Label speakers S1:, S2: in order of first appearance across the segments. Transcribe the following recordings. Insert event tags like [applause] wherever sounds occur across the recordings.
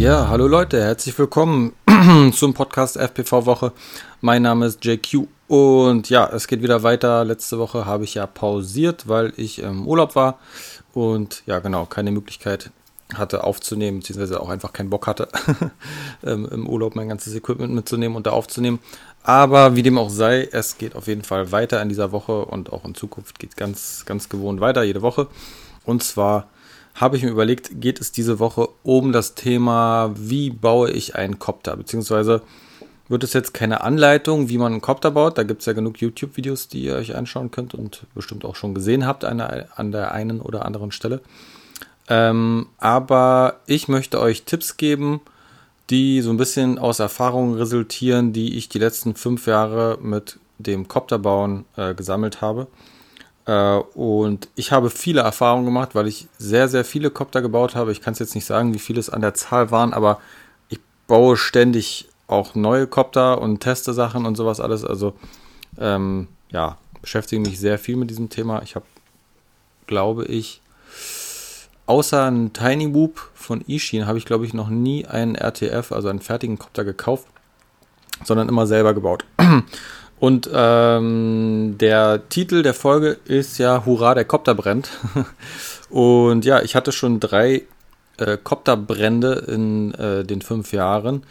S1: Ja, hallo Leute, herzlich willkommen [clears throat] zum Podcast FPV Woche. Mein Name ist JQ und ja, es geht wieder weiter. Letzte Woche habe ich ja pausiert, weil ich im Urlaub war und ja, genau, keine Möglichkeit hatte aufzunehmen, beziehungsweise auch einfach keinen Bock hatte, [laughs] ähm, im Urlaub mein ganzes Equipment mitzunehmen und da aufzunehmen. Aber wie dem auch sei, es geht auf jeden Fall weiter in dieser Woche und auch in Zukunft geht ganz, ganz gewohnt weiter, jede Woche. Und zwar habe ich mir überlegt, geht es diese Woche um das Thema, wie baue ich einen Copter, beziehungsweise wird es jetzt keine Anleitung, wie man einen Copter baut. Da gibt es ja genug YouTube-Videos, die ihr euch anschauen könnt und bestimmt auch schon gesehen habt an der, an der einen oder anderen Stelle. Ähm, aber ich möchte euch Tipps geben, die so ein bisschen aus Erfahrungen resultieren, die ich die letzten fünf Jahre mit dem Copterbauen äh, gesammelt habe. Äh, und ich habe viele Erfahrungen gemacht, weil ich sehr, sehr viele Copter gebaut habe. Ich kann es jetzt nicht sagen, wie viele es an der Zahl waren, aber ich baue ständig auch neue Copter und teste Sachen und sowas alles. Also ähm, ja, beschäftige mich sehr viel mit diesem Thema. Ich habe, glaube ich, außer einen Tiny Boop von Ishin habe ich, glaube ich, noch nie einen RTF, also einen fertigen Copter gekauft, sondern immer selber gebaut. [clears throat] Und ähm, der Titel der Folge ist ja Hurra, der Kopter brennt. [laughs] Und ja, ich hatte schon drei äh, Kopterbrände in äh, den fünf Jahren.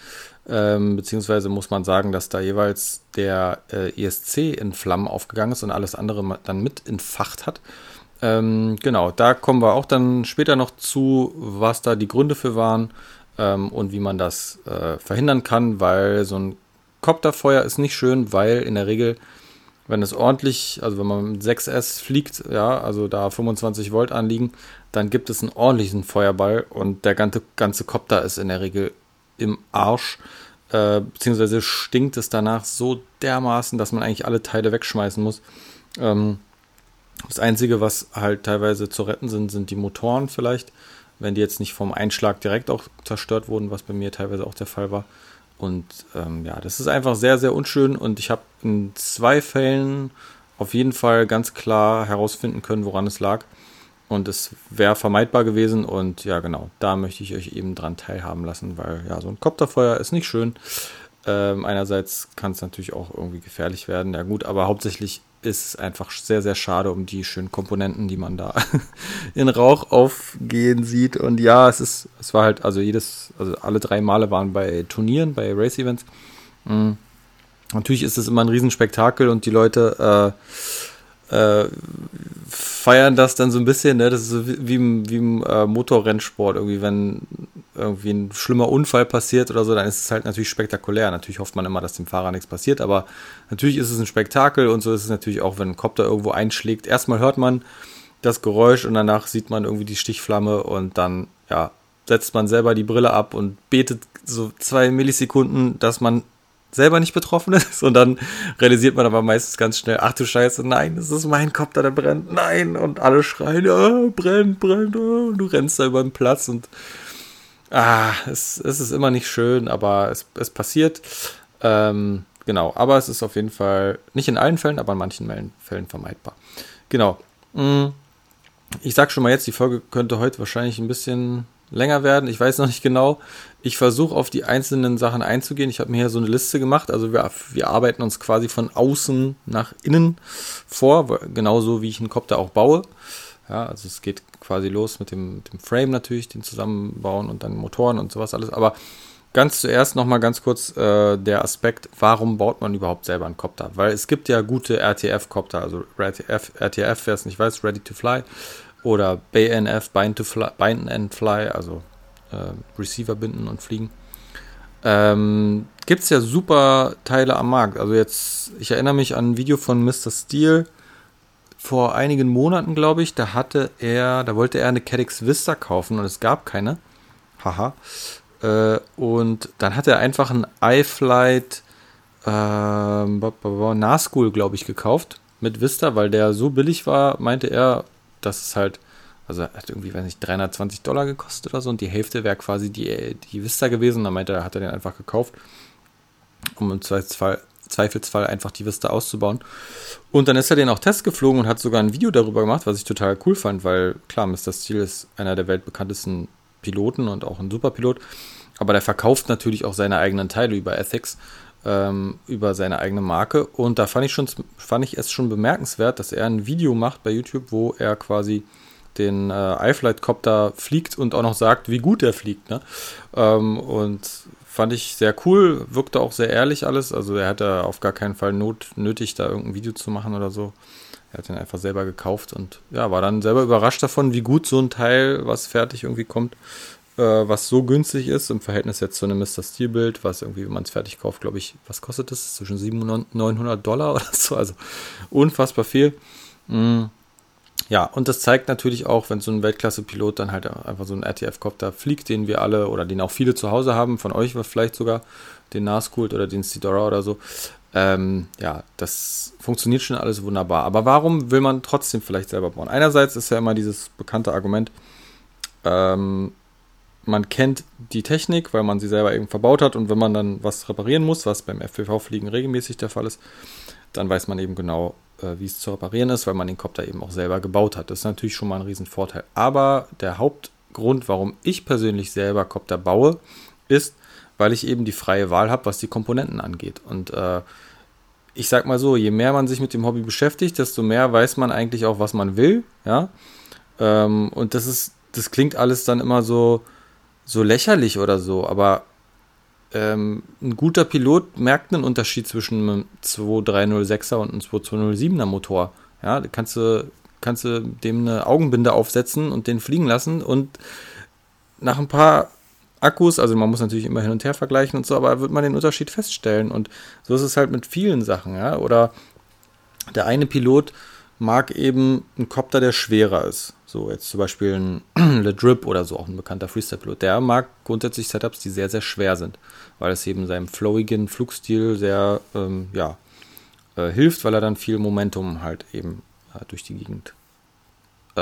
S1: Ähm, beziehungsweise muss man sagen, dass da jeweils der äh, ESC in Flammen aufgegangen ist und alles andere dann mit entfacht hat. Ähm, genau, da kommen wir auch dann später noch zu, was da die Gründe für waren ähm, und wie man das äh, verhindern kann, weil so ein Kopterfeuer ist nicht schön, weil in der Regel, wenn es ordentlich, also wenn man mit 6S fliegt, ja, also da 25 Volt anliegen, dann gibt es einen ordentlichen Feuerball und der ganze, ganze Kopter ist in der Regel im Arsch. Äh, beziehungsweise stinkt es danach so dermaßen, dass man eigentlich alle Teile wegschmeißen muss. Ähm, das Einzige, was halt teilweise zu retten sind, sind die Motoren vielleicht, wenn die jetzt nicht vom Einschlag direkt auch zerstört wurden, was bei mir teilweise auch der Fall war. Und ähm, ja, das ist einfach sehr, sehr unschön und ich habe in zwei Fällen auf jeden Fall ganz klar herausfinden können, woran es lag. Und es wäre vermeidbar gewesen und ja, genau, da möchte ich euch eben dran teilhaben lassen, weil ja, so ein Kopterfeuer ist nicht schön. Ähm, einerseits kann es natürlich auch irgendwie gefährlich werden, ja gut, aber hauptsächlich ist einfach sehr, sehr schade um die schönen Komponenten, die man da [laughs] in Rauch aufgehen sieht. Und ja, es ist, es war halt, also jedes, also alle drei Male waren bei Turnieren, bei Race-Events. Mhm. Natürlich ist es immer ein Riesenspektakel und die Leute äh, äh, feiern das dann so ein bisschen, ne? Das ist so wie, im, wie im äh, Motorrennsport, irgendwie, wenn irgendwie ein schlimmer Unfall passiert oder so, dann ist es halt natürlich spektakulär. Natürlich hofft man immer, dass dem Fahrer nichts passiert, aber natürlich ist es ein Spektakel und so ist es natürlich auch, wenn ein Kopter irgendwo einschlägt. Erstmal hört man das Geräusch und danach sieht man irgendwie die Stichflamme und dann, ja, setzt man selber die Brille ab und betet so zwei Millisekunden, dass man selber nicht betroffen ist. Und dann realisiert man aber meistens ganz schnell, ach du Scheiße, nein, das ist mein Kopter, der brennt, nein. Und alle schreien, oh, brennt, brennt, oh. und du rennst da über den Platz und ah, es, es ist immer nicht schön, aber es, es passiert. Ähm, genau, aber es ist auf jeden Fall nicht in allen Fällen, aber in manchen Fällen vermeidbar. Genau. Mm. Ich sag schon mal jetzt, die Folge könnte heute wahrscheinlich ein bisschen länger werden. Ich weiß noch nicht genau. Ich versuche auf die einzelnen Sachen einzugehen. Ich habe mir hier so eine Liste gemacht. Also wir, wir arbeiten uns quasi von außen nach innen vor, genauso wie ich einen Copter auch baue. Ja, also es geht quasi los mit dem, dem Frame natürlich, den zusammenbauen und dann Motoren und sowas alles. Aber ganz zuerst nochmal ganz kurz äh, der Aspekt, warum baut man überhaupt selber einen Copter? Weil es gibt ja gute RTF-Copter, also RTF, RTF wer es nicht weiß, Ready to Fly oder BNF, Bind, to fly, Bind and Fly, also äh, Receiver binden und fliegen. Ähm, Gibt es ja super Teile am Markt. Also jetzt, ich erinnere mich an ein Video von Mr. Steel vor einigen Monaten, glaube ich. Da hatte er, da wollte er eine Caddx Vista kaufen und es gab keine. Haha. Äh, und dann hat er einfach ein iFlight äh, Nahschool, glaube ich, gekauft mit Vista, weil der so billig war, meinte er, dass es halt, also hat irgendwie, weiß nicht, 320 Dollar gekostet oder so und die Hälfte wäre quasi die, die Vista gewesen. Da meinte er, hat er den einfach gekauft, um im Zweifelsfall, Zweifelsfall einfach die Vista auszubauen. Und dann ist er den auch Test geflogen und hat sogar ein Video darüber gemacht, was ich total cool fand, weil klar, Mr. Steel ist einer der weltbekanntesten Piloten und auch ein Superpilot. aber der verkauft natürlich auch seine eigenen Teile über Ethics, ähm, über seine eigene Marke. Und da fand ich, schon, fand ich es schon bemerkenswert, dass er ein Video macht bei YouTube, wo er quasi den äh, iFlight-Copter fliegt und auch noch sagt, wie gut er fliegt. Ne? Ähm, und fand ich sehr cool, wirkte auch sehr ehrlich alles. Also er hatte auf gar keinen Fall not, nötig, da irgendein Video zu machen oder so. Er hat den einfach selber gekauft und ja, war dann selber überrascht davon, wie gut so ein Teil, was fertig irgendwie kommt, äh, was so günstig ist im Verhältnis jetzt zu einem Mr. Steel Bild, was irgendwie, wenn man es fertig kauft, glaube ich, was kostet das? Zwischen 700 und 900 Dollar [laughs] oder so, also unfassbar viel. Mhm. Ja, und das zeigt natürlich auch, wenn so ein Weltklasse-Pilot dann halt einfach so einen RTF-Copter fliegt, den wir alle oder den auch viele zu Hause haben, von euch vielleicht sogar, den Naskult oder den Sidora oder so. Ähm, ja, das funktioniert schon alles wunderbar. Aber warum will man trotzdem vielleicht selber bauen? Einerseits ist ja immer dieses bekannte Argument, ähm, man kennt die Technik, weil man sie selber eben verbaut hat und wenn man dann was reparieren muss, was beim FPV-Fliegen regelmäßig der Fall ist, dann weiß man eben genau, äh, wie es zu reparieren ist, weil man den Copter eben auch selber gebaut hat. Das ist natürlich schon mal ein Riesenvorteil. Aber der Hauptgrund, warum ich persönlich selber Copter baue, ist, weil ich eben die freie Wahl habe, was die Komponenten angeht. Und äh, ich sag mal so, je mehr man sich mit dem Hobby beschäftigt, desto mehr weiß man eigentlich auch, was man will. Ja. Ähm, und das ist, das klingt alles dann immer so, so lächerlich oder so, aber ähm, ein guter Pilot merkt einen Unterschied zwischen einem 2306er und einem 2207er Motor. Ja, kannst du, kannst du dem eine Augenbinde aufsetzen und den fliegen lassen und nach ein paar Akkus, also man muss natürlich immer hin und her vergleichen und so, aber wird man den Unterschied feststellen und so ist es halt mit vielen Sachen, ja, oder der eine Pilot mag eben einen Copter, der schwerer ist. So, jetzt zum Beispiel ein [clears throat] Le Drip oder so, auch ein bekannter Freestyle-Pilot. Der mag grundsätzlich Setups, die sehr, sehr schwer sind, weil es eben seinem flowigen Flugstil sehr, ähm, ja, äh, hilft, weil er dann viel Momentum halt eben äh, durch die Gegend, äh,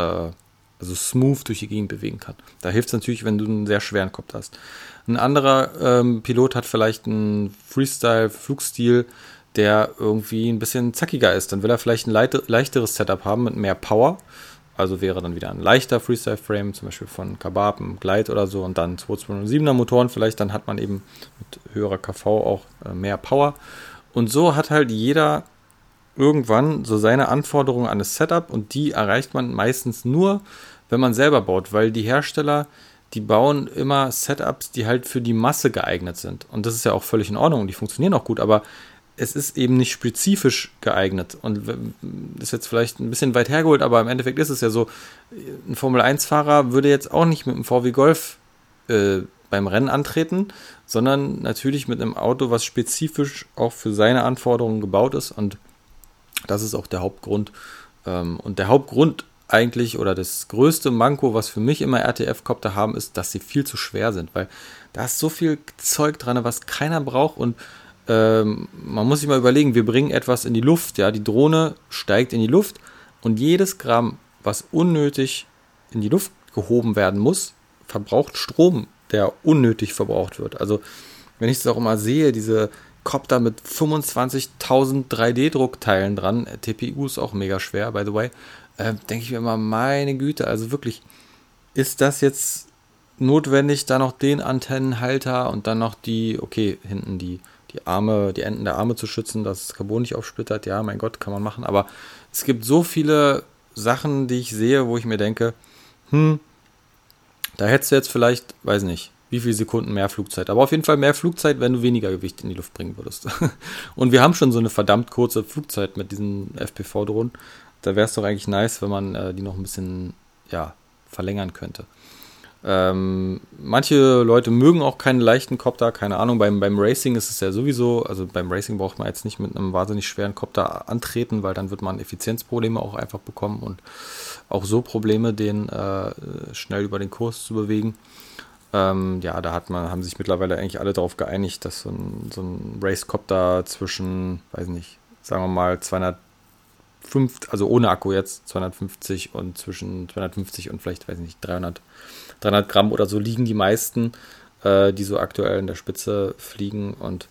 S1: also smooth durch die Gegend bewegen kann. Da hilft es natürlich, wenn du einen sehr schweren Copter hast. Ein anderer ähm, Pilot hat vielleicht einen Freestyle-Flugstil, der irgendwie ein bisschen zackiger ist. Dann will er vielleicht ein leichteres Setup haben mit mehr Power. Also wäre dann wieder ein leichter Freestyle-Frame, zum Beispiel von Kabab, ein Glide oder so, und dann 227er Motoren vielleicht, dann hat man eben mit höherer KV auch äh, mehr Power. Und so hat halt jeder irgendwann so seine Anforderungen an das Setup und die erreicht man meistens nur, wenn man selber baut, weil die Hersteller, die bauen immer Setups, die halt für die Masse geeignet sind. Und das ist ja auch völlig in Ordnung, die funktionieren auch gut, aber es ist eben nicht spezifisch geeignet. Und das ist jetzt vielleicht ein bisschen weit hergeholt, aber im Endeffekt ist es ja so, ein Formel-1-Fahrer würde jetzt auch nicht mit einem VW Golf äh, beim Rennen antreten, sondern natürlich mit einem Auto, was spezifisch auch für seine Anforderungen gebaut ist. Und das ist auch der Hauptgrund. Ähm, und der Hauptgrund eigentlich oder das größte Manko, was für mich immer RTF-Copter haben, ist, dass sie viel zu schwer sind, weil da ist so viel Zeug dran, was keiner braucht und ähm, man muss sich mal überlegen, wir bringen etwas in die Luft, ja, die Drohne steigt in die Luft und jedes Gramm, was unnötig in die Luft gehoben werden muss, verbraucht Strom, der unnötig verbraucht wird. Also, wenn ich es auch immer sehe, diese Copter mit 25.000 3D-Druckteilen dran, TPU ist auch mega schwer, by the way, äh, denke ich mir immer, meine Güte, also wirklich, ist das jetzt notwendig, da noch den Antennenhalter und dann noch die, okay, hinten die die Arme, die Enden der Arme zu schützen, dass das Carbon nicht aufsplittert. Ja, mein Gott, kann man machen. Aber es gibt so viele Sachen, die ich sehe, wo ich mir denke, hm, da hättest du jetzt vielleicht, weiß nicht, wie viele Sekunden mehr Flugzeit. Aber auf jeden Fall mehr Flugzeit, wenn du weniger Gewicht in die Luft bringen würdest. [laughs] Und wir haben schon so eine verdammt kurze Flugzeit mit diesen FPV-Drohnen. Da wäre es doch eigentlich nice, wenn man äh, die noch ein bisschen ja, verlängern könnte. Ähm, manche Leute mögen auch keinen leichten Copter, keine Ahnung. Beim, beim Racing ist es ja sowieso, also beim Racing braucht man jetzt nicht mit einem wahnsinnig schweren Copter antreten, weil dann wird man Effizienzprobleme auch einfach bekommen und auch so Probleme, den äh, schnell über den Kurs zu bewegen. Ähm, ja, da hat man, haben sich mittlerweile eigentlich alle darauf geeinigt, dass so ein, so ein Racecopter zwischen, weiß nicht, sagen wir mal 200 also ohne Akku jetzt 250 und zwischen 250 und vielleicht, weiß ich nicht, 300 300 Gramm oder so liegen die meisten, äh, die so aktuell in der Spitze fliegen. Und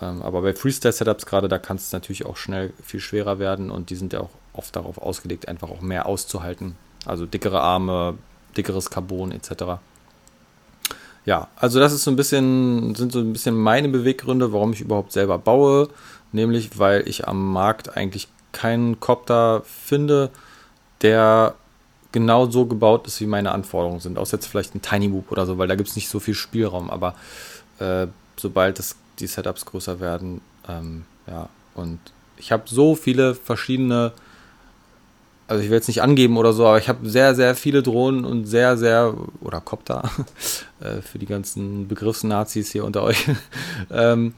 S1: ähm, aber bei Freestyle-Setups gerade, da kann es natürlich auch schnell viel schwerer werden und die sind ja auch oft darauf ausgelegt, einfach auch mehr auszuhalten. Also dickere Arme, dickeres Carbon etc. ja, also das ist so ein bisschen, sind so ein bisschen meine Beweggründe, warum ich überhaupt selber baue. Nämlich, weil ich am Markt eigentlich keinen Copter finde, der genau so gebaut ist, wie meine Anforderungen sind. Außer jetzt vielleicht ein Tiny Move oder so, weil da gibt es nicht so viel Spielraum. Aber äh, sobald es die Setups größer werden, ähm, ja, und ich habe so viele verschiedene, also ich will jetzt nicht angeben oder so, aber ich habe sehr, sehr viele Drohnen und sehr, sehr, oder Copter, [laughs] äh, für die ganzen Begriffsnazis hier unter euch. [laughs] ähm,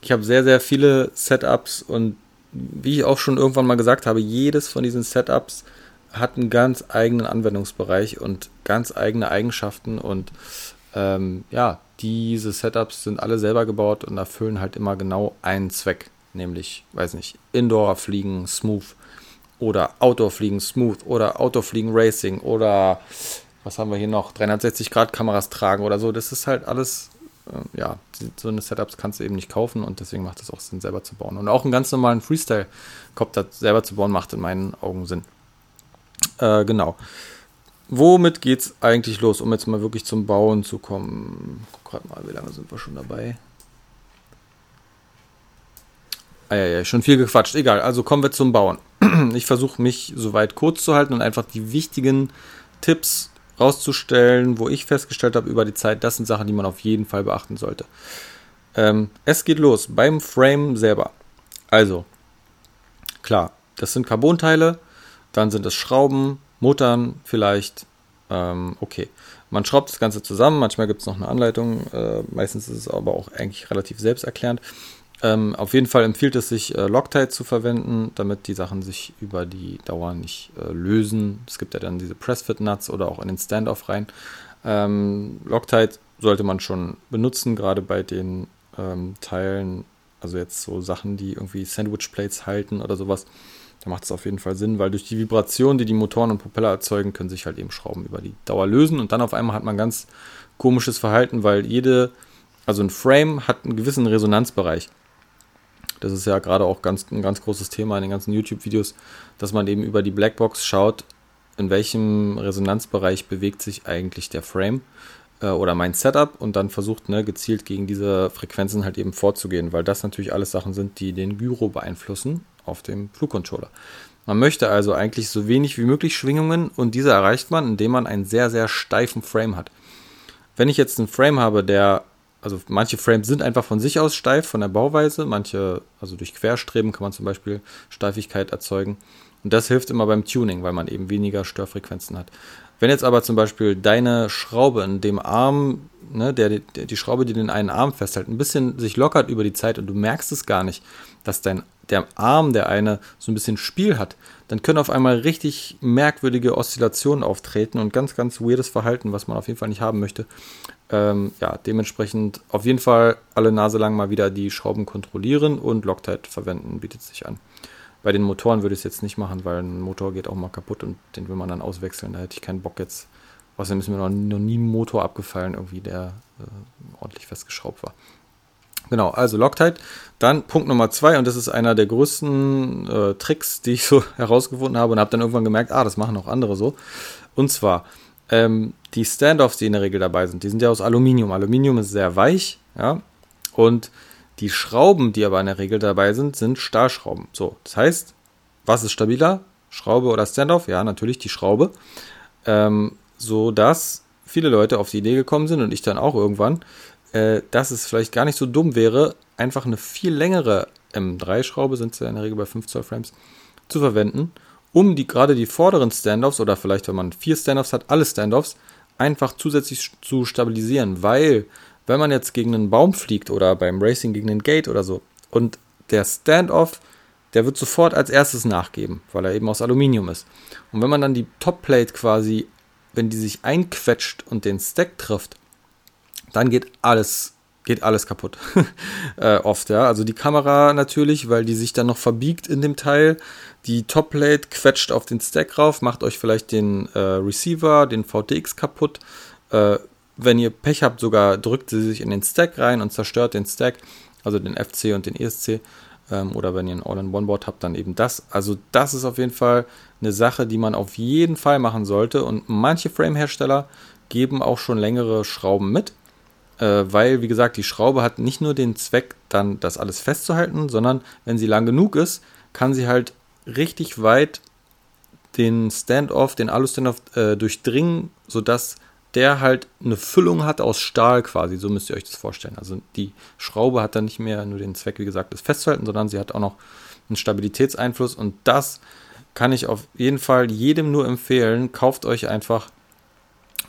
S1: ich habe sehr, sehr viele Setups und wie ich auch schon irgendwann mal gesagt habe, jedes von diesen Setups hat einen ganz eigenen Anwendungsbereich und ganz eigene Eigenschaften und ähm, ja, diese Setups sind alle selber gebaut und erfüllen halt immer genau einen Zweck, nämlich, weiß nicht, Indoor-Fliegen smooth oder Outdoor-Fliegen smooth oder Outdoor-Fliegen Racing oder was haben wir hier noch, 360-Grad-Kameras tragen oder so. Das ist halt alles, äh, ja, so eine Setups kannst du eben nicht kaufen und deswegen macht es auch Sinn, selber zu bauen. Und auch einen ganz normalen Freestyle-Copter selber zu bauen, macht in meinen Augen Sinn. Äh, genau. Womit geht's eigentlich los, um jetzt mal wirklich zum Bauen zu kommen? Guck gerade mal, wie lange sind wir schon dabei? Ah ja, ja, schon viel gequatscht. Egal, also kommen wir zum Bauen. [clears throat] Ich versuche mich soweit kurz zu halten und einfach die wichtigen Tipps rauszustellen, wo ich festgestellt habe über die Zeit, das sind Sachen, die man auf jeden Fall beachten sollte. Ähm, es geht los beim Frame selber. Also, klar, das sind Carbonteile, dann sind es Schrauben, Muttern vielleicht. Ähm, okay, man schraubt das Ganze zusammen, manchmal gibt es noch eine Anleitung, äh, meistens ist es aber auch eigentlich relativ selbsterklärend. Ähm, auf jeden Fall empfiehlt es sich, äh, Loctite zu verwenden, damit die Sachen sich über die Dauer nicht äh, lösen. Es gibt ja dann diese Pressfit-Nuts oder auch in den Standoff rein. Ähm, Loctite sollte man schon benutzen, gerade bei den ähm, Teilen, also jetzt so Sachen, die irgendwie Sandwich-Plates halten oder sowas da macht es auf jeden Fall Sinn, weil durch die Vibration, die die Motoren und Propeller erzeugen, können sich halt eben Schrauben über die Dauer lösen und dann auf einmal hat man ganz komisches Verhalten, weil jede, also ein Frame hat einen gewissen Resonanzbereich. Das ist ja gerade auch ganz, ein ganz großes Thema in den ganzen YouTube-Videos, dass man eben über die Blackbox schaut, in welchem Resonanzbereich bewegt sich eigentlich der Frame äh, oder mein Setup und dann versucht ne, gezielt gegen diese Frequenzen halt eben vorzugehen, weil das natürlich alles Sachen sind, die den Gyro beeinflussen auf dem Flugcontroller. Man möchte also eigentlich so wenig wie möglich Schwingungen und diese erreicht man, indem man einen sehr, sehr steifen Frame hat. Wenn ich jetzt einen Frame habe, der, also manche Frames sind einfach von sich aus steif, von der Bauweise, manche, also durch Querstreben kann man zum Beispiel Steifigkeit erzeugen. Und das hilft immer beim Tuning, weil man eben weniger Störfrequenzen hat. Wenn jetzt aber zum Beispiel deine Schraube in dem Arm, ne, der, der, die Schraube, die den einen Arm festhält, ein bisschen sich lockert über die Zeit und du merkst es gar nicht, dass dein der Arm, der eine so ein bisschen Spiel hat, dann können auf einmal richtig merkwürdige Oszillationen auftreten und ganz, ganz weirdes Verhalten, was man auf jeden Fall nicht haben möchte. Ähm, ja, dementsprechend auf jeden Fall alle Nase lang mal wieder die Schrauben kontrollieren und Loctite verwenden, bietet sich an. Bei den Motoren würde ich es jetzt nicht machen, weil ein Motor geht auch mal kaputt und den will man dann auswechseln. Da hätte ich keinen Bock jetzt. Außerdem ist mir noch, nie ein Motor abgefallen, irgendwie, der äh, ordentlich festgeschraubt war. Genau, also Loctite. Dann Punkt Nummer zwei, und das ist einer der größten äh, Tricks, die ich so [laughs] herausgefunden habe und habe dann irgendwann gemerkt, ah, das machen auch andere so. Und zwar, ähm, die Standoffs, die in der Regel dabei sind, die sind ja aus Aluminium. Aluminium ist sehr weich, ja, und die Schrauben, die aber in der Regel dabei sind, sind Stahlschrauben. So, das heißt, was ist stabiler? Schraube oder Standoff? Ja, natürlich die Schraube. Ähm, so dass viele Leute auf die Idee gekommen sind und ich dann auch irgendwann, äh, dass es vielleicht gar nicht so dumm wäre, einfach eine viel längere M3-Schraube, sind sie ja in der Regel bei 5 Zoll Frames, zu verwenden, um die gerade die vorderen Standoffs oder vielleicht, wenn man vier Standoffs hat, alle Standoffs einfach zusätzlich zu stabilisieren, weil wenn man jetzt gegen einen Baum fliegt oder beim Racing gegen einen Gate oder so und der Standoff, der wird sofort als erstes nachgeben, weil er eben aus Aluminium ist. Und wenn man dann die Topplate quasi, wenn die sich einquetscht und den Stack trifft, dann geht alles geht alles kaputt. [laughs] äh, oft, ja. Also die Kamera natürlich, weil die sich dann noch verbiegt in dem Teil. Die Topplate quetscht auf den Stack rauf, macht euch vielleicht den äh, Receiver, den VTX kaputt. Äh, wenn ihr Pech habt, sogar drückt sie sich in den Stack rein und zerstört den Stack, also den FC und den ESC. Ähm, oder wenn ihr ein All-in-One-Board habt, dann eben das. Also das ist auf jeden Fall eine Sache, die man auf jeden Fall machen sollte. Und manche Frame-Hersteller geben auch schon längere Schrauben mit äh, weil, wie gesagt, die Schraube hat nicht nur den Zweck, dann das alles festzuhalten, sondern wenn sie lang genug ist, kann sie halt richtig weit den Standoff, den Alu-Standoff äh, durchdringen, sodass der halt eine Füllung hat aus Stahl quasi. So müsst ihr euch das vorstellen. Also die Schraube hat dann nicht mehr nur den Zweck, wie gesagt, das festzuhalten, sondern sie hat auch noch einen Stabilitätseinfluss und das kann ich auf jeden Fall jedem nur empfehlen. Kauft euch einfach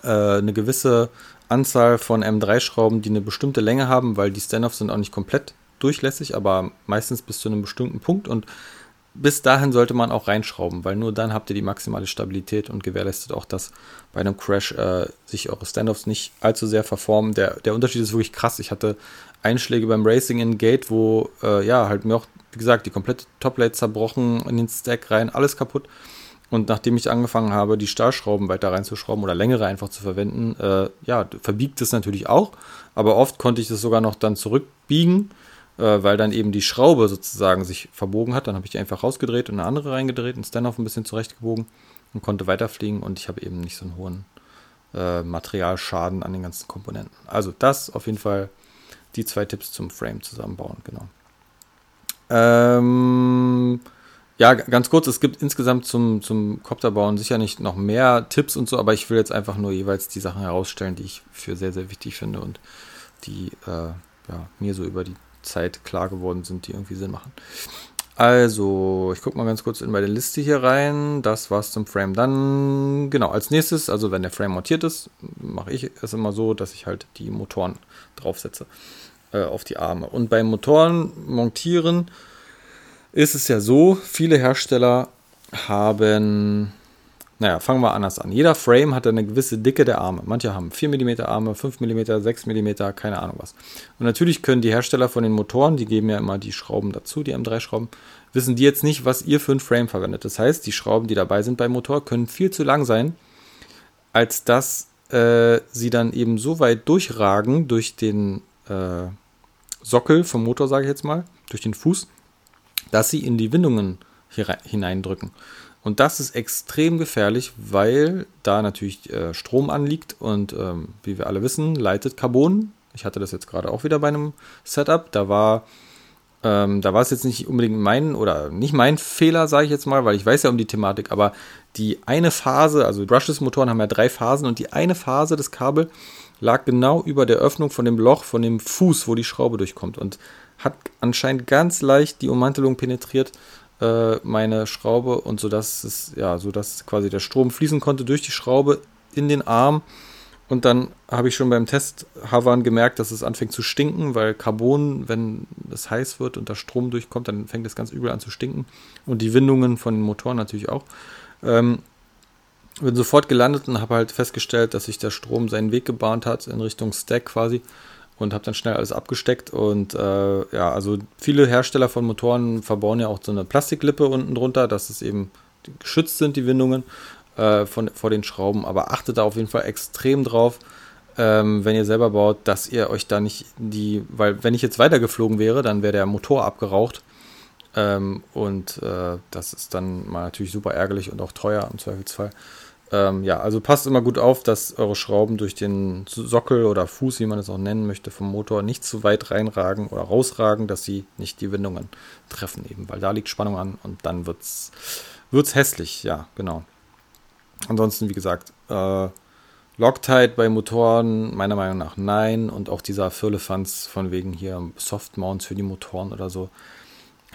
S1: äh, eine gewisse Anzahl von M3-Schrauben, die eine bestimmte Länge haben, weil die Standoffs sind auch nicht komplett durchlässig, aber meistens bis zu einem bestimmten Punkt und bis dahin sollte man auch reinschrauben, weil nur dann habt ihr die maximale Stabilität und gewährleistet auch, dass bei einem Crash äh, sich eure Standoffs nicht allzu sehr verformen. Der, der Unterschied ist wirklich krass. Ich hatte Einschläge beim Racing in Gate, wo äh, ja halt mir auch, wie gesagt, die komplette Toplate zerbrochen, in den Stack rein, alles kaputt. Und nachdem ich angefangen habe, die Stahlschrauben weiter reinzuschrauben oder längere einfach zu verwenden, äh, ja, verbiegt es natürlich auch. Aber oft konnte ich das sogar noch dann zurückbiegen weil dann eben die Schraube sozusagen sich verbogen hat. Dann habe ich die einfach rausgedreht und eine andere reingedreht, und Standoff ein bisschen zurechtgebogen und konnte weiterfliegen und ich habe eben nicht so einen hohen äh, Materialschaden an den ganzen Komponenten. Also das auf jeden Fall die zwei Tipps zum Frame zusammenbauen, genau. Ähm, ja, ganz kurz, es gibt insgesamt zum, zum Kopterbauen sicher nicht noch mehr Tipps und so, aber ich will jetzt einfach nur jeweils die Sachen herausstellen, die ich für sehr, sehr wichtig finde und die äh, ja, mir so über die Zeit klar geworden sind, die irgendwie Sinn machen. Also, ich gucke mal ganz kurz in meine Liste hier rein. Das war's zum Frame. Dann, genau, als nächstes, also wenn der Frame montiert ist, mache ich es immer so, dass ich halt die Motoren draufsetze äh, auf die Arme. Und beim Motoren montieren ist es ja so, viele Hersteller haben naja, fangen wir anders an. Jeder Frame hat eine gewisse Dicke der Arme. Manche haben 4 mm Arme, 5 mm, 6 mm, keine Ahnung was. Und natürlich können die Hersteller von den Motoren, die geben ja immer die Schrauben dazu, die M3-Schrauben, wissen die jetzt nicht, was ihr für ein Frame verwendet. Das heißt, die Schrauben, die dabei sind beim Motor, können viel zu lang sein, als dass äh, sie dann eben so weit durchragen durch den äh, Sockel vom Motor, sage ich jetzt mal, durch den Fuß, dass sie in die Windungen hineindrücken. Und das ist extrem gefährlich, weil da natürlich äh, Strom anliegt und ähm, wie wir alle wissen, leitet Carbon. Ich hatte das jetzt gerade auch wieder bei einem Setup. Da war, ähm, da war es jetzt nicht unbedingt mein oder nicht mein Fehler, sage ich jetzt mal, weil ich weiß ja um die Thematik, aber die eine Phase, also Brushless-Motoren haben ja drei Phasen und die eine Phase des Kabels lag genau über der Öffnung von dem Loch, von dem Fuß, wo die Schraube durchkommt und hat anscheinend ganz leicht die Ummantelung penetriert äh, meine Schraube und so dass es ja so dass quasi der Strom fließen konnte durch die Schraube in den Arm und dann habe ich schon beim Test Havern gemerkt, dass es anfängt zu stinken, weil Carbon, wenn es heiß wird und da Strom durchkommt, dann fängt es ganz übel an zu stinken. Und die Windungen von den Motoren natürlich auch. Ähm, bin sofort gelandet und habe halt festgestellt, dass sich der Strom seinen Weg gebahnt hat in Richtung Stack quasi und habe dann schnell alles abgesteckt. Und äh, ja, also viele Hersteller von Motoren verbauen ja auch so eine Plastiklippe unten drunter, dass es eben geschützt sind, die Windungen äh, von, vor den Schrauben. Aber achtet da auf jeden Fall extrem drauf, ähm, wenn ihr selber baut, dass ihr euch da nicht die, weil wenn ich jetzt weitergeflogen wäre, dann wäre der Motor abgeraucht. Ähm, und äh, das ist dann mal natürlich super ärgerlich und auch teuer im Zweifelsfall. Ähm, ja, also passt immer gut auf, dass eure Schrauben durch den Sockel oder Fuß, wie man es auch nennen möchte, vom Motor nicht zu weit reinragen oder rausragen, dass sie nicht die Windungen treffen eben, weil da liegt Spannung an und dann wird's, wird's hässlich, ja, genau. Ansonsten, wie gesagt, äh, Loctite bei Motoren meiner Meinung nach nein und auch dieser Firlefanz von wegen hier Softmounts für die Motoren oder so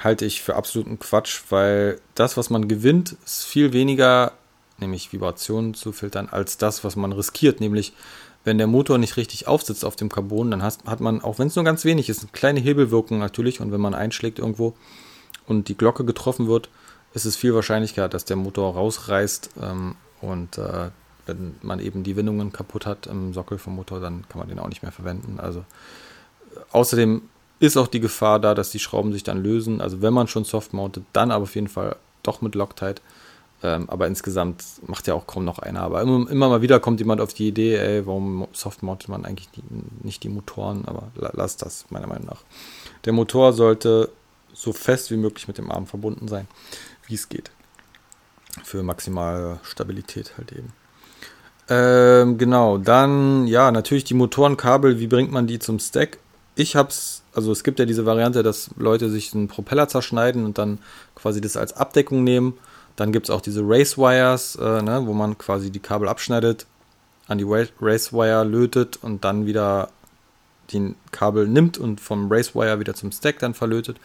S1: halte ich für absoluten Quatsch, weil das, was man gewinnt, ist viel weniger nämlich Vibrationen zu filtern, als das, was man riskiert, nämlich wenn der Motor nicht richtig aufsitzt auf dem Carbon, dann hast, hat man, auch wenn es nur ganz wenig ist, eine kleine Hebelwirkung natürlich und wenn man einschlägt irgendwo und die Glocke getroffen wird, ist es viel wahrscheinlicher, dass der Motor rausreißt ähm, und äh, wenn man eben die Windungen kaputt hat im Sockel vom Motor, dann kann man den auch nicht mehr verwenden. Also äh, außerdem ist auch die Gefahr da, dass die Schrauben sich dann lösen. Also wenn man schon soft mountet, dann aber auf jeden Fall doch mit Loctite. Ähm, aber insgesamt macht ja auch kaum noch einer. Aber immer, immer, mal wieder kommt jemand auf die Idee, ey, warum softmountet man eigentlich die, nicht die Motoren? Aber lass das, meiner Meinung nach. Der Motor sollte so fest wie möglich mit dem Arm verbunden sein, wie es geht. Für maximale Stabilität halt eben. Ähm, genau, dann, ja, natürlich die Motorenkabel, wie bringt man die zum Stack? Ich hab's, also es gibt ja diese Variante, dass Leute sich einen Propeller zerschneiden und dann quasi das als Abdeckung nehmen. Dann gibt es auch diese Race Wires, äh, ne, wo man quasi die Kabel abschneidet, an die Race Wire lötet und dann wieder die Kabel nimmt und vom Race Wire wieder zum Stack dann verlötet.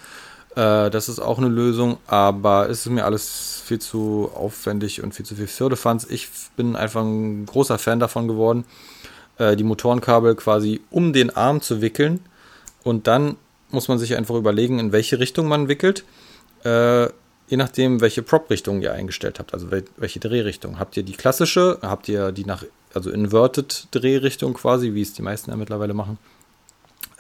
S1: Äh, das ist auch eine Lösung, aber es ist mir alles viel zu aufwendig und viel zu viel Firlefanz. Ich bin einfach ein großer Fan davon geworden, äh, die Motorenkabel quasi um den Arm zu wickeln und dann muss man sich einfach überlegen, in welche Richtung man wickelt. Äh, je nachdem, welche Prop-Richtung ihr eingestellt habt, also welche Drehrichtung. Habt ihr die klassische, habt ihr die nach, also Inverted Drehrichtung quasi, wie es die meisten ja mittlerweile machen,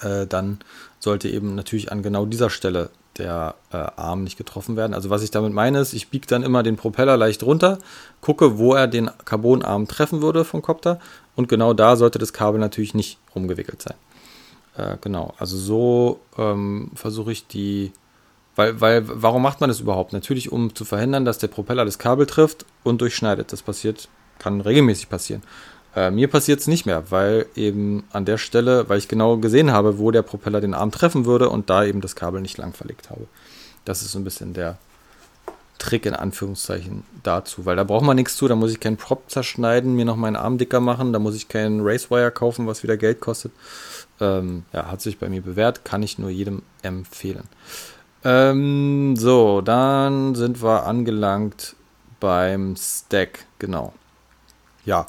S1: äh, dann sollte eben natürlich an genau dieser Stelle der äh, Arm nicht getroffen werden. Also was ich damit meine ist, ich biege dann immer den Propeller leicht runter, gucke, wo er den Carbonarm treffen würde vom Kopter und genau da sollte das Kabel natürlich nicht rumgewickelt sein. Äh, genau, also so ähm, versuche ich die, weil, weil, warum macht man das überhaupt? Natürlich, um zu verhindern, dass der Propeller das Kabel trifft und durchschneidet. Das passiert, kann regelmäßig passieren. Äh, mir passiert es nicht mehr, weil eben an der Stelle, weil ich genau gesehen habe, wo der Propeller den Arm treffen würde und da eben das Kabel nicht lang verlegt habe. Das ist so ein bisschen der Trick in Anführungszeichen dazu, weil da braucht man nichts zu, da muss ich keinen Prop zerschneiden, mir noch meinen Arm dicker machen, da muss ich keinen Racewire kaufen, was wieder Geld kostet. Ähm, ja, hat sich bei mir bewährt, kann ich nur jedem empfehlen. Ähm, so, dann sind wir angelangt beim Stack, genau. Ja,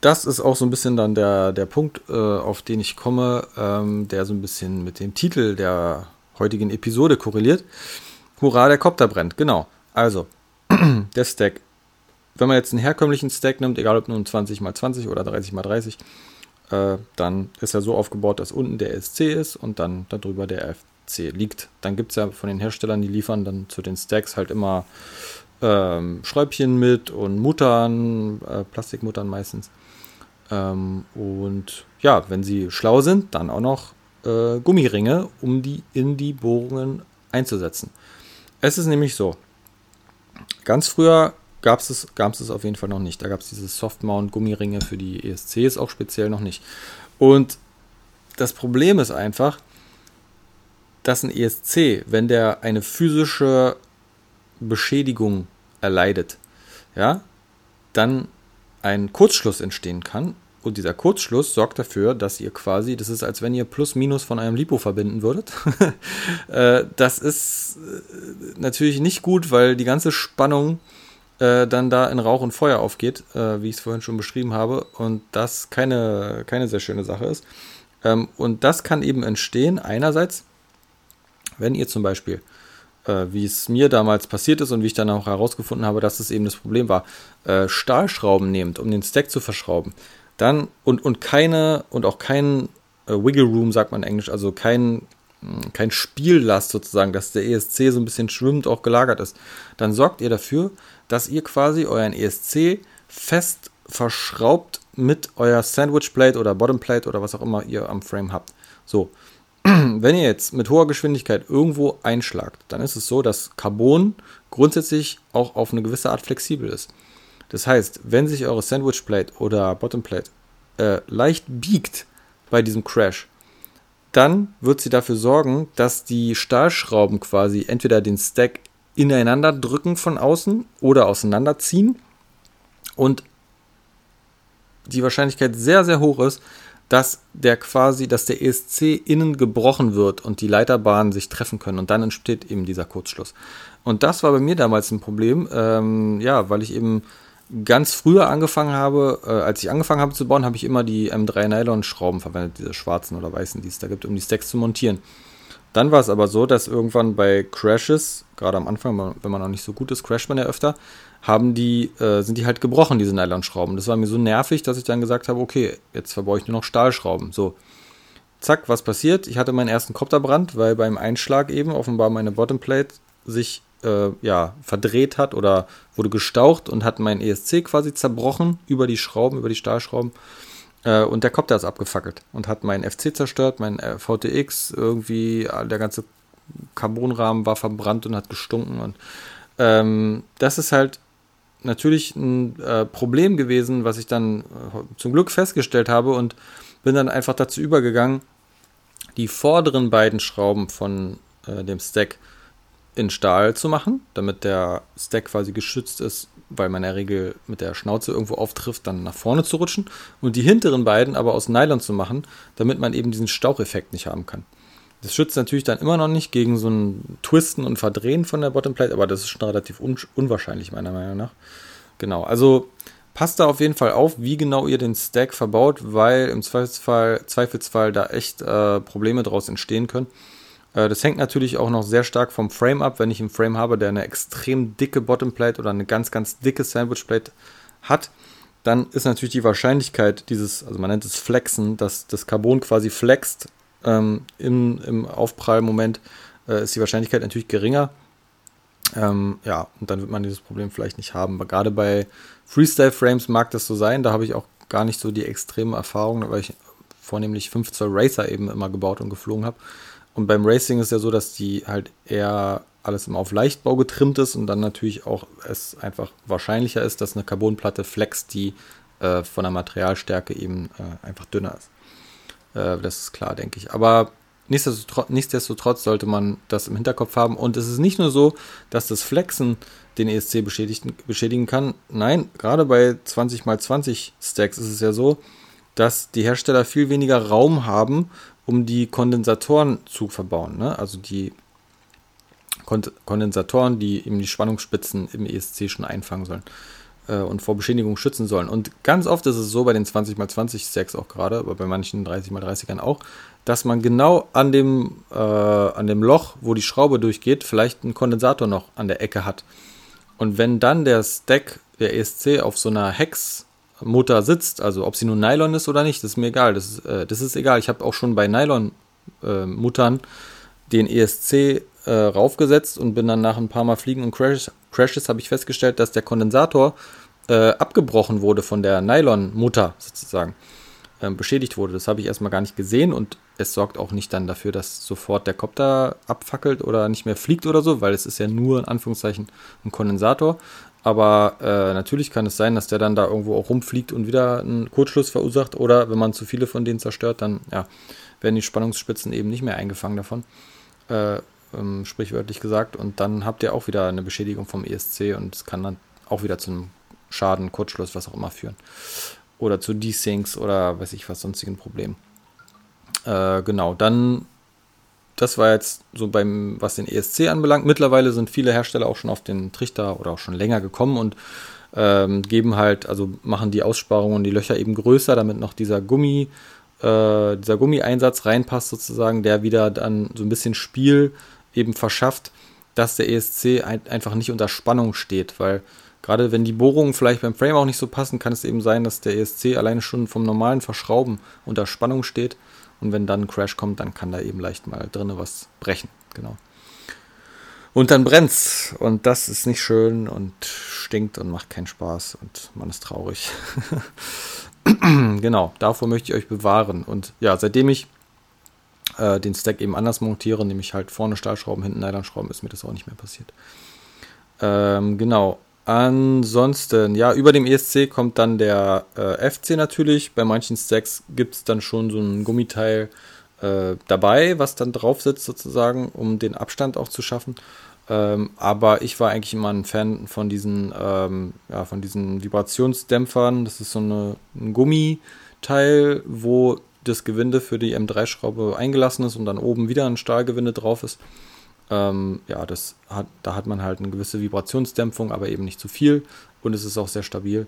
S1: das ist auch so ein bisschen dann der, der Punkt, äh, auf den ich komme, ähm, der so ein bisschen mit dem Titel der heutigen Episode korreliert. Hurra, der Kopter brennt, genau. Also, [clears throat] der Stack. Wenn man jetzt einen herkömmlichen Stack nimmt, egal ob nun 20 x 20 oder 30 x 30, äh, dann ist er so aufgebaut, dass unten der SC ist und dann darüber der FC liegt. Dann gibt es ja von den Herstellern, die liefern dann zu den Stacks halt immer ähm, Schräubchen mit und Muttern, äh, Plastikmuttern meistens. Ähm, und ja, wenn sie schlau sind, dann auch noch äh, Gummiringe, um die in die Bohrungen einzusetzen. Es ist nämlich so, ganz früher gab es gab's es auf jeden Fall noch nicht. Da gab es diese Softmount-Gummiringe für die ESCs auch speziell noch nicht. Und das Problem ist einfach, dass ein ESC, wenn der eine physische Beschädigung erleidet, ja, dann ein Kurzschluss entstehen kann. Und dieser Kurzschluss sorgt dafür, dass ihr quasi, das ist, als wenn ihr Plus Minus von einem Lipo verbinden würdet. [laughs] Äh, das ist äh, natürlich nicht gut, weil die ganze Spannung äh, dann da in Rauch und Feuer aufgeht, wie ich es vorhin schon beschrieben habe. Und das keine, keine sehr schöne Sache ist. Ähm, und das kann eben entstehen, einerseits, wenn ihr zum Beispiel äh, wie es mir damals passiert ist und wie ich dann auch herausgefunden habe, dass es eben das Problem war, äh, Stahlschrauben nehmt, um den Stack zu verschrauben, dann und, und keine und auch kein äh, Wiggle Room, sagt man in Englisch, also kein, hm, kein Spiellast sozusagen, dass der ESC so ein bisschen schwimmend auch gelagert ist, dann sorgt ihr dafür, dass ihr quasi euren ESC fest verschraubt mit euer Sandwich Plate oder Bottom Plate oder was auch immer ihr am Frame habt. So, [clears throat] wenn ihr jetzt mit hoher Geschwindigkeit irgendwo einschlagt, dann ist es so, dass Carbon grundsätzlich auch auf eine gewisse Art flexibel ist. Das heißt, wenn sich eure Sandwich Plate oder Bottom Plate äh, leicht biegt bei diesem Crash, dann wird sie dafür sorgen, dass die Stahlschrauben quasi entweder den Stack ineinander drücken von außen oder auseinanderziehen und die Wahrscheinlichkeit sehr, sehr hoch ist, dass der quasi, dass der ESC innen gebrochen wird und die Leiterbahnen sich treffen können und dann entsteht eben dieser Kurzschluss. Und das war bei mir damals ein Problem, ähm, ja, weil ich eben ganz früher angefangen habe, äh, als ich angefangen habe zu bauen, habe ich immer die M3 Nylon Schrauben verwendet, diese schwarzen oder weißen, die es da gibt, um die Stacks zu montieren. Dann war es aber so, dass irgendwann bei Crashes, gerade am Anfang, wenn man noch nicht so gut ist, crasht man ja öfter, haben die, äh, sind die halt gebrochen, diese Nylonschrauben. Das war mir so nervig, dass ich dann gesagt habe, okay, jetzt verbaue ich nur noch Stahlschrauben. So, zack, was passiert? Ich hatte meinen ersten Kopterbrand, weil beim Einschlag eben offenbar meine Bottomplate sich äh, ja, verdreht hat oder wurde gestaucht und hat mein ESC quasi zerbrochen über die Schrauben, über die Stahlschrauben. Äh, und der Kopter ist abgefackelt und hat meinen FC zerstört, mein äh, VTX, irgendwie, der ganze Carbonrahmen war verbrannt und hat gestunken. Und ähm, das ist halt natürlich ein äh, Problem gewesen, was ich dann äh, zum Glück festgestellt habe und bin dann einfach dazu übergegangen, die vorderen beiden Schrauben von äh, dem Stack in Stahl zu machen, damit der Stack quasi geschützt ist, weil man in der Regel mit der Schnauze irgendwo auftrifft, dann nach vorne zu rutschen und die hinteren beiden aber aus Nylon zu machen, damit man eben diesen Staucheffekt nicht haben kann. Das schützt natürlich dann immer noch nicht gegen so ein Twisten und Verdrehen von der Bottomplate, aber das ist schon relativ un unwahrscheinlich meiner Meinung nach. Genau, also passt da auf jeden Fall auf, wie genau ihr den Stack verbaut, weil im Zweifelsfall, Zweifelsfall da echt äh, Probleme draus entstehen können. Äh, das hängt natürlich auch noch sehr stark vom Frame ab. Wenn ich einen Frame habe, der eine extrem dicke Bottomplate oder eine ganz, ganz dicke Sandwichplate hat, dann ist natürlich die Wahrscheinlichkeit dieses, also man nennt es Flexen, dass das Carbon quasi flext ähm, im, im Aufprallmoment, äh, ist die Wahrscheinlichkeit natürlich geringer. Ähm, ja, und dann wird man dieses Problem vielleicht nicht haben. Aber gerade bei Freestyle-Frames mag das so sein. Da habe ich auch gar nicht so die extreme Erfahrung, weil ich vornehmlich 5 Zoll Racer eben immer gebaut und geflogen habe. Und beim Racing ist ja so, dass die halt eher alles immer auf Leichtbau getrimmt ist und dann natürlich auch es einfach wahrscheinlicher ist, dass eine Carbonplatte flext, die äh, von der Materialstärke eben äh, einfach dünner ist. Äh, das ist klar, denke ich. Aber nichtsdestotrotz, nichtsdestotrotz, sollte man das im Hinterkopf haben. Und es ist nicht nur so, dass das Flexen den ESC beschädigen kann. Nein, gerade bei 20x20 Stacks ist es ja so, dass die Hersteller viel weniger Raum haben, um die Kondensatoren zu verbauen. Ne? Also die Kondensatoren, die eben die Spannungsspitzen im ESC schon einfangen sollen äh, und vor Beschädigung schützen sollen. Und ganz oft ist es so bei den 20x20 Stacks auch gerade, aber bei manchen 30x30ern auch, dass man genau an dem, äh, an dem Loch, wo die Schraube durchgeht, vielleicht einen Kondensator noch an der Ecke hat. Und wenn dann der Stack, der ESC, auf so einer Hex Mutter sitzt, also ob sie nun Nylon ist oder nicht, das ist mir egal. Das ist, äh, das ist egal. Ich habe auch schon bei Nylon-Muttern äh, den ESC äh, raufgesetzt und bin dann nach ein paar Mal Fliegen und Crashes, Crashes habe ich festgestellt, dass der Kondensator äh, abgebrochen wurde von der Nylon-Mutter sozusagen. Ähm, beschädigt wurde. Das habe ich erstmal gar nicht gesehen und es sorgt auch nicht dann dafür, dass sofort der Kopter abfackelt oder nicht mehr fliegt oder so, weil es ist ja nur in Anführungszeichen ein Kondensator. Aber äh, natürlich kann es sein, dass der dann da irgendwo auch rumfliegt und wieder einen Kurzschluss verursacht. Oder wenn man zu viele von denen zerstört, dann ja, werden die Spannungsspitzen eben nicht mehr eingefangen davon. Äh, ähm, sprichwörtlich gesagt. Und dann habt ihr auch wieder eine Beschädigung vom ESC und es kann dann auch wieder zu einem Schaden, Kurzschluss, was auch immer führen. Oder zu Desyncs oder weiß ich was, sonstigen Problemen. Äh, genau, dann das war jetzt so beim, was den ESC anbelangt. Mittlerweile sind viele Hersteller auch schon auf den Trichter oder auch schon länger gekommen und ähm, geben halt, also machen die Aussparungen, die Löcher eben größer, damit noch dieser Gummi, äh, dieser Gummieinsatz reinpasst sozusagen, der wieder dann so ein bisschen Spiel eben verschafft, dass der ESC ein, einfach nicht unter Spannung steht, weil gerade wenn die Bohrungen vielleicht beim Frame auch nicht so passen, kann es eben sein, dass der ESC alleine schon vom normalen Verschrauben unter Spannung steht und wenn dann ein Crash kommt, dann kann da eben leicht mal drinnen was brechen. Genau. Und dann brennt's. Und das ist nicht schön und stinkt und macht keinen Spaß und man ist traurig. [laughs] genau, davor möchte ich euch bewahren. Und ja, seitdem ich äh, den Stack eben anders montiere, nämlich halt vorne Stahlschrauben, hinten Nylonschrauben, ist mir das auch nicht mehr passiert. Ähm, genau. Ansonsten, ja, über dem ESC kommt dann der äh, FC natürlich. Bei manchen Stacks gibt es dann schon so ein Gummiteil äh, dabei, was dann drauf sitzt sozusagen, um den Abstand auch zu schaffen. Ähm, aber ich war eigentlich immer ein Fan von diesen, ähm, ja, von diesen Vibrationsdämpfern. Das ist so eine, ein Gummiteil, wo das Gewinde für die M3-Schraube eingelassen ist und dann oben wieder ein Stahlgewinde drauf ist. Ähm, ja, das hat, da hat man halt eine gewisse Vibrationsdämpfung, aber eben nicht zu viel und es ist auch sehr stabil.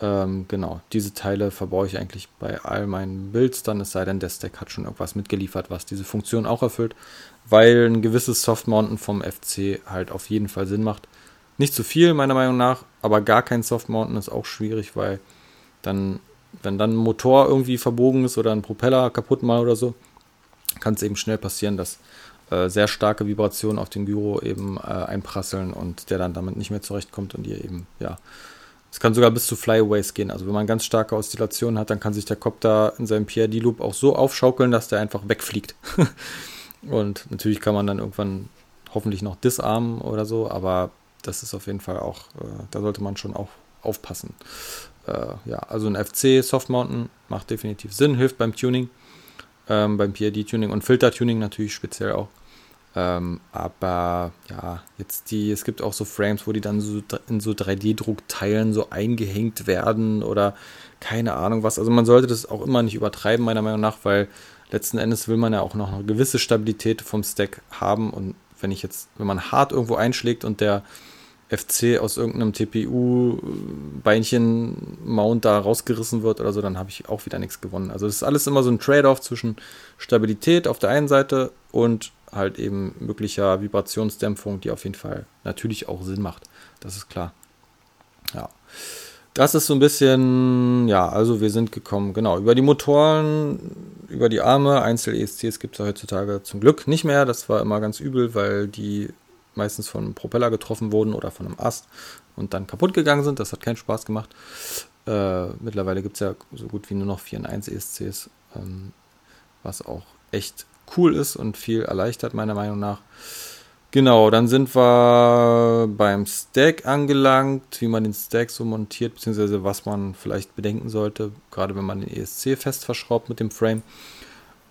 S1: Ähm, genau, diese Teile verbaue ich eigentlich bei all meinen Builds dann, es sei denn, der Stack hat schon irgendwas mitgeliefert, was diese Funktion auch erfüllt, weil ein gewisses Softmounten vom FC halt auf jeden Fall Sinn macht. Nicht zu viel, meiner Meinung nach, aber gar kein Softmounten ist auch schwierig, weil dann, wenn dann ein Motor irgendwie verbogen ist oder ein Propeller kaputt mal oder so, kann es eben schnell passieren, dass äh, sehr starke Vibrationen auf den Gyro eben äh, einprasseln und der dann damit nicht mehr zurechtkommt und ihr eben, ja, es kann sogar bis zu Flyaways gehen. Also wenn man ganz starke Oszillationen hat, dann kann sich der Copter in seinem PID-Loop auch so aufschaukeln, dass der einfach wegfliegt. [laughs] und natürlich kann man dann irgendwann hoffentlich noch disarmen oder so, aber das ist auf jeden Fall auch, äh, da sollte man schon auch aufpassen. Äh, ja, also ein FC Soft Mountain macht definitiv Sinn, hilft beim Tuning, ähm, beim PID-Tuning und Filter-Tuning natürlich speziell auch. Ähm, aber ja, jetzt die, es gibt auch so Frames, wo die dann so in so 3D-Druckteilen so eingehängt werden oder keine Ahnung was. Also man sollte das auch immer nicht übertreiben, meiner Meinung nach, weil letzten Endes will man ja auch noch eine gewisse Stabilität vom Stack haben. Und wenn ich jetzt, wenn man hart irgendwo einschlägt und der FC aus irgendeinem TPU-Beinchen-Mount da rausgerissen wird oder so, dann habe ich auch wieder nichts gewonnen. Also das ist alles immer so ein Trade-off zwischen Stabilität auf der einen Seite und halt eben möglicher Vibrationsdämpfung, die auf jeden Fall natürlich auch Sinn macht. Das ist klar. Ja. Das ist so ein bisschen, ja, also wir sind gekommen, genau, über die Motoren, über die Arme, Einzel-ESCs gibt es heutzutage zum Glück nicht mehr. Das war immer ganz übel, weil die meistens von einem Propeller getroffen wurden oder von einem Ast und dann kaputt gegangen sind. Das hat keinen Spaß gemacht. Äh, mittlerweile gibt es ja so gut wie nur noch 4 in 1 ESCs, ähm, was auch echt cool ist und viel erleichtert, meiner Meinung nach. Genau, dann sind wir beim Stack angelangt, wie man den Stack so montiert, beziehungsweise was man vielleicht bedenken sollte, gerade wenn man den ESC fest verschraubt mit dem Frame.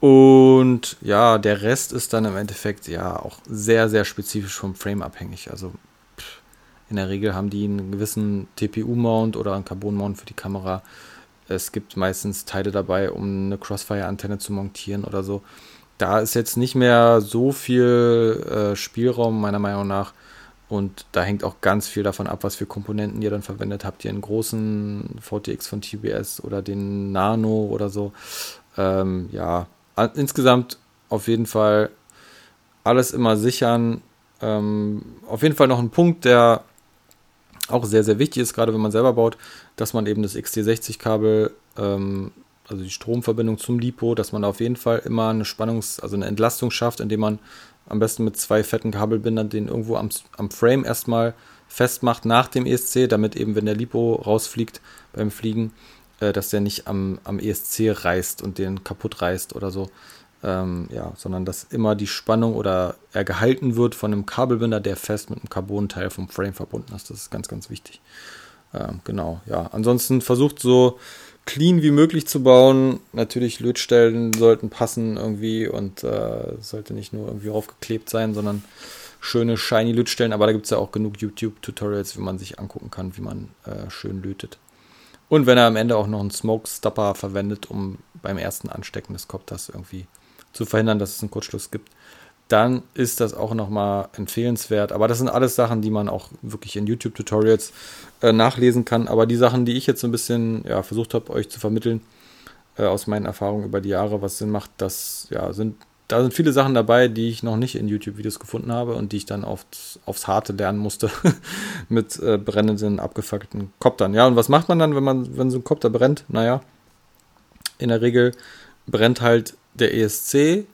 S1: Und ja, der Rest ist dann im Endeffekt ja auch sehr, sehr spezifisch vom Frame abhängig. Also in der Regel haben die einen gewissen TPU-Mount oder einen Carbon-Mount für die Kamera. Es gibt meistens Teile dabei, um eine Crossfire-Antenne zu montieren oder so da ist jetzt nicht mehr so viel äh, Spielraum, meiner Meinung nach. Und da hängt auch ganz viel davon ab, was für Komponenten ihr dann verwendet habt. Ihr einen großen VTX von TBS oder den Nano oder so. Ähm, ja, insgesamt auf jeden Fall alles immer sichern. Ähm, auf jeden Fall noch ein Punkt, der auch sehr, sehr wichtig ist, gerade wenn man selber baut, dass man eben das XT60-Kabel ähm, also die Stromverbindung zum Lipo, dass man auf jeden Fall immer eine Spannungs-, also eine Entlastung schafft, indem man am besten mit zwei fetten Kabelbindern den irgendwo am, am Frame erstmal festmacht nach dem ESC, damit eben, wenn der Lipo rausfliegt beim Fliegen, äh, dass der nicht am, am ESC reißt und den kaputt reißt oder so. Ähm, ja, sondern dass immer die Spannung oder er gehalten wird von einem Kabelbinder, der fest mit einem Carbonteil vom Frame verbunden ist. Das ist ganz, ganz wichtig. Ähm, genau, ja. Ansonsten versucht so clean wie möglich zu bauen. Natürlich Lötstellen sollten passen irgendwie und äh, sollte nicht nur irgendwie aufgeklebt sein, sondern schöne shiny Lötstellen. Aber da gibt es ja auch genug YouTube-Tutorials, wie man sich angucken kann, wie man äh, schön lötet. Und wenn er am Ende auch noch einen Smoke Stopper verwendet, um beim ersten Anstecken des Kopters irgendwie zu verhindern, dass es einen Kurzschluss gibt, dann ist das auch nochmal empfehlenswert. Aber das sind alles Sachen, die man auch wirklich in YouTube-Tutorials äh, nachlesen kann. Aber die Sachen, die ich jetzt so ein bisschen ja, versucht habe, euch zu vermitteln, äh, aus meinen Erfahrungen über die Jahre, was Sinn macht, das ja, sind, da sind viele Sachen dabei, die ich noch nicht in YouTube-Videos gefunden habe und die ich dann oft aufs Harte lernen musste [laughs] mit äh, brennenden, abgefackelten Koptern. Ja, und was macht man dann, wenn man, wenn so ein Kopter brennt? Naja, in der Regel brennt halt der ESC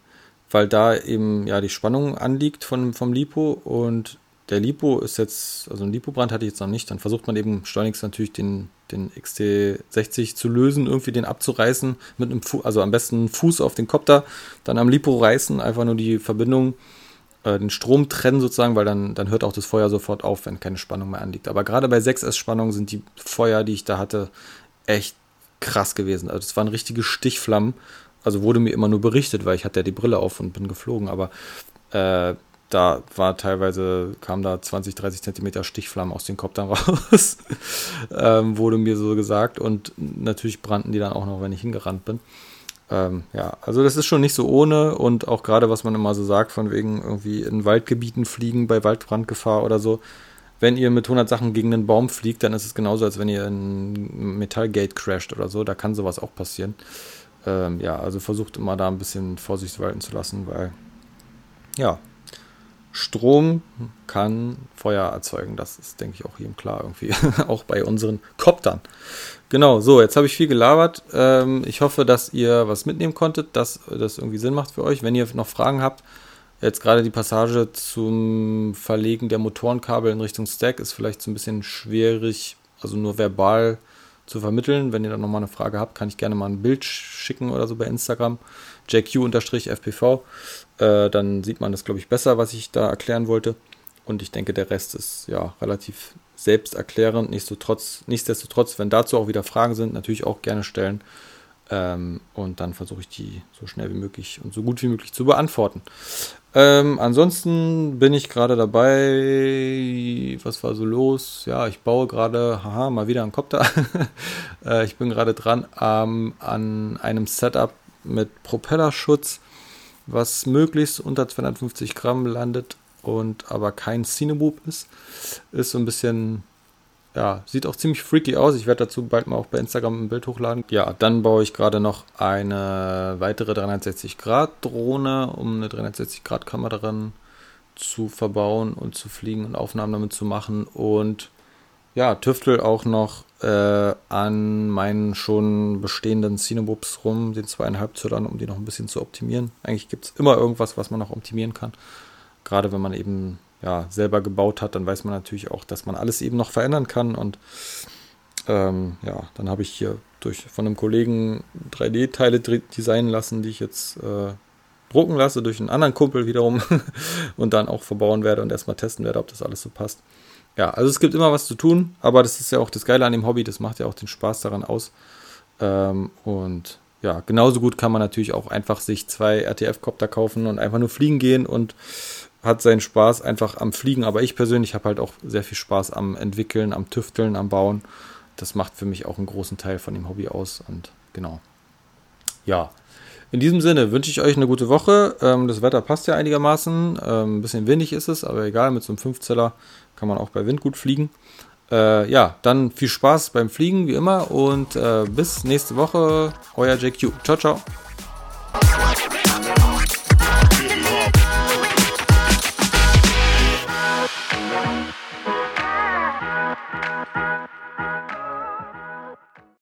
S1: weil da eben ja die Spannung anliegt von, vom Lipo und der Lipo ist jetzt, also ein Lipo-Brand hatte ich jetzt noch nicht, dann versucht man eben schleunigst natürlich den, den XT60 zu lösen, irgendwie den abzureißen mit einem Fuß, also am besten Fuß auf den Kopter, dann am Lipo reißen, einfach nur die Verbindung, äh, den Strom trennen sozusagen, weil dann, dann hört auch das Feuer sofort auf, wenn keine Spannung mehr anliegt. Aber gerade bei 6S-Spannung sind die Feuer, die ich da hatte, echt krass gewesen. Also es waren richtige Stichflammen also wurde mir immer nur berichtet, weil ich hatte ja die Brille auf und bin geflogen, aber äh, da war teilweise, kam da 20, 30 Zentimeter Stichflammen aus den Koptern [laughs] raus, ähm, wurde mir so gesagt und natürlich brannten die dann auch noch, wenn ich hingerannt bin. Ähm, ja, also das ist schon nicht so ohne und auch gerade, was man immer so sagt, von wegen irgendwie in Waldgebieten fliegen bei Waldbrandgefahr oder so. Wenn ihr mit 100 Sachen gegen einen Baum fliegt, dann ist es genauso, als wenn ihr in Metallgate crasht oder so. Da kann sowas auch passieren ähm, ja, also versucht immer da ein bisschen Vorsicht walten zu lassen, weil ja, Strom kann Feuer erzeugen. Das ist, denke ich, auch jedem klar irgendwie. [laughs] auch bei unseren Koptern. Genau, so, jetzt habe ich viel gelabert. Ähm, ich hoffe, dass ihr was mitnehmen konntet, dass das irgendwie Sinn macht für euch. Wenn ihr noch Fragen habt, jetzt gerade die Passage zum Verlegen der Motorenkabel in Richtung Stack ist vielleicht so ein bisschen schwierig, also nur verbal zu vermitteln. Wenn ihr dann nochmal eine Frage habt, kann ich gerne mal ein Bild schicken oder so bei Instagram. JQ-FPV. Äh, dann sieht man das, glaube ich, besser, was ich da erklären wollte. Und ich denke, der Rest ist ja relativ selbsterklärend. Nichtsdestotrotz, nichtsdestotrotz, wenn dazu auch wieder Fragen sind, natürlich auch gerne stellen. Ähm, und dann versuche ich die so schnell wie möglich und so gut wie möglich zu beantworten. Ähm, ansonsten bin ich gerade dabei. Was war so los? Ja, ich baue gerade, haha, mal wieder einen Kopter. [laughs] äh, ich bin gerade dran ähm, an einem Setup mit Propellerschutz, was möglichst unter 250 Gramm landet und aber kein Cineboob ist. Ist so ein bisschen ja, sieht auch ziemlich freaky aus. Ich werde dazu bald mal auch bei Instagram ein Bild hochladen. Ja, dann baue ich gerade noch eine weitere 360-Grad-Drohne, um eine 360-Grad-Kamera daran zu verbauen und zu fliegen und Aufnahmen damit zu machen. Und ja, tüftel auch noch äh, an meinen schon bestehenden Cinebubs rum, den zweieinhalb Zöllern, um die noch ein bisschen zu optimieren. Eigentlich gibt es immer irgendwas, was man noch optimieren kann. Gerade wenn man eben ja, selber gebaut hat, dann weiß man natürlich auch, dass man alles eben noch verändern kann. Und ähm, ja, dann habe ich hier durch von einem Kollegen 3D-Teile designen lassen, die ich jetzt äh, drucken lasse durch einen anderen Kumpel wiederum [laughs] und dann auch verbauen werde und erstmal testen werde, ob das alles so passt. Ja, also es gibt immer was zu tun, aber das ist ja auch das Geile an dem Hobby, das macht ja auch den Spaß daran aus. Ähm, und ja, genauso gut kann man natürlich auch einfach sich zwei RTF-Kopter kaufen und einfach nur fliegen gehen und hat seinen Spaß einfach am Fliegen, aber ich persönlich habe halt auch sehr viel Spaß am Entwickeln, am Tüfteln, am Bauen. Das macht für mich auch einen großen Teil von dem Hobby aus und genau. Ja, in diesem Sinne wünsche ich euch eine gute Woche. Ähm, das Wetter passt ja einigermaßen. Ähm, ein bisschen windig ist es, aber egal, mit so einem Fünfzeller kann man auch bei Wind gut fliegen. Äh, ja, dann viel Spaß beim Fliegen wie immer und äh, bis nächste Woche. Euer JQ. Ciao, ciao.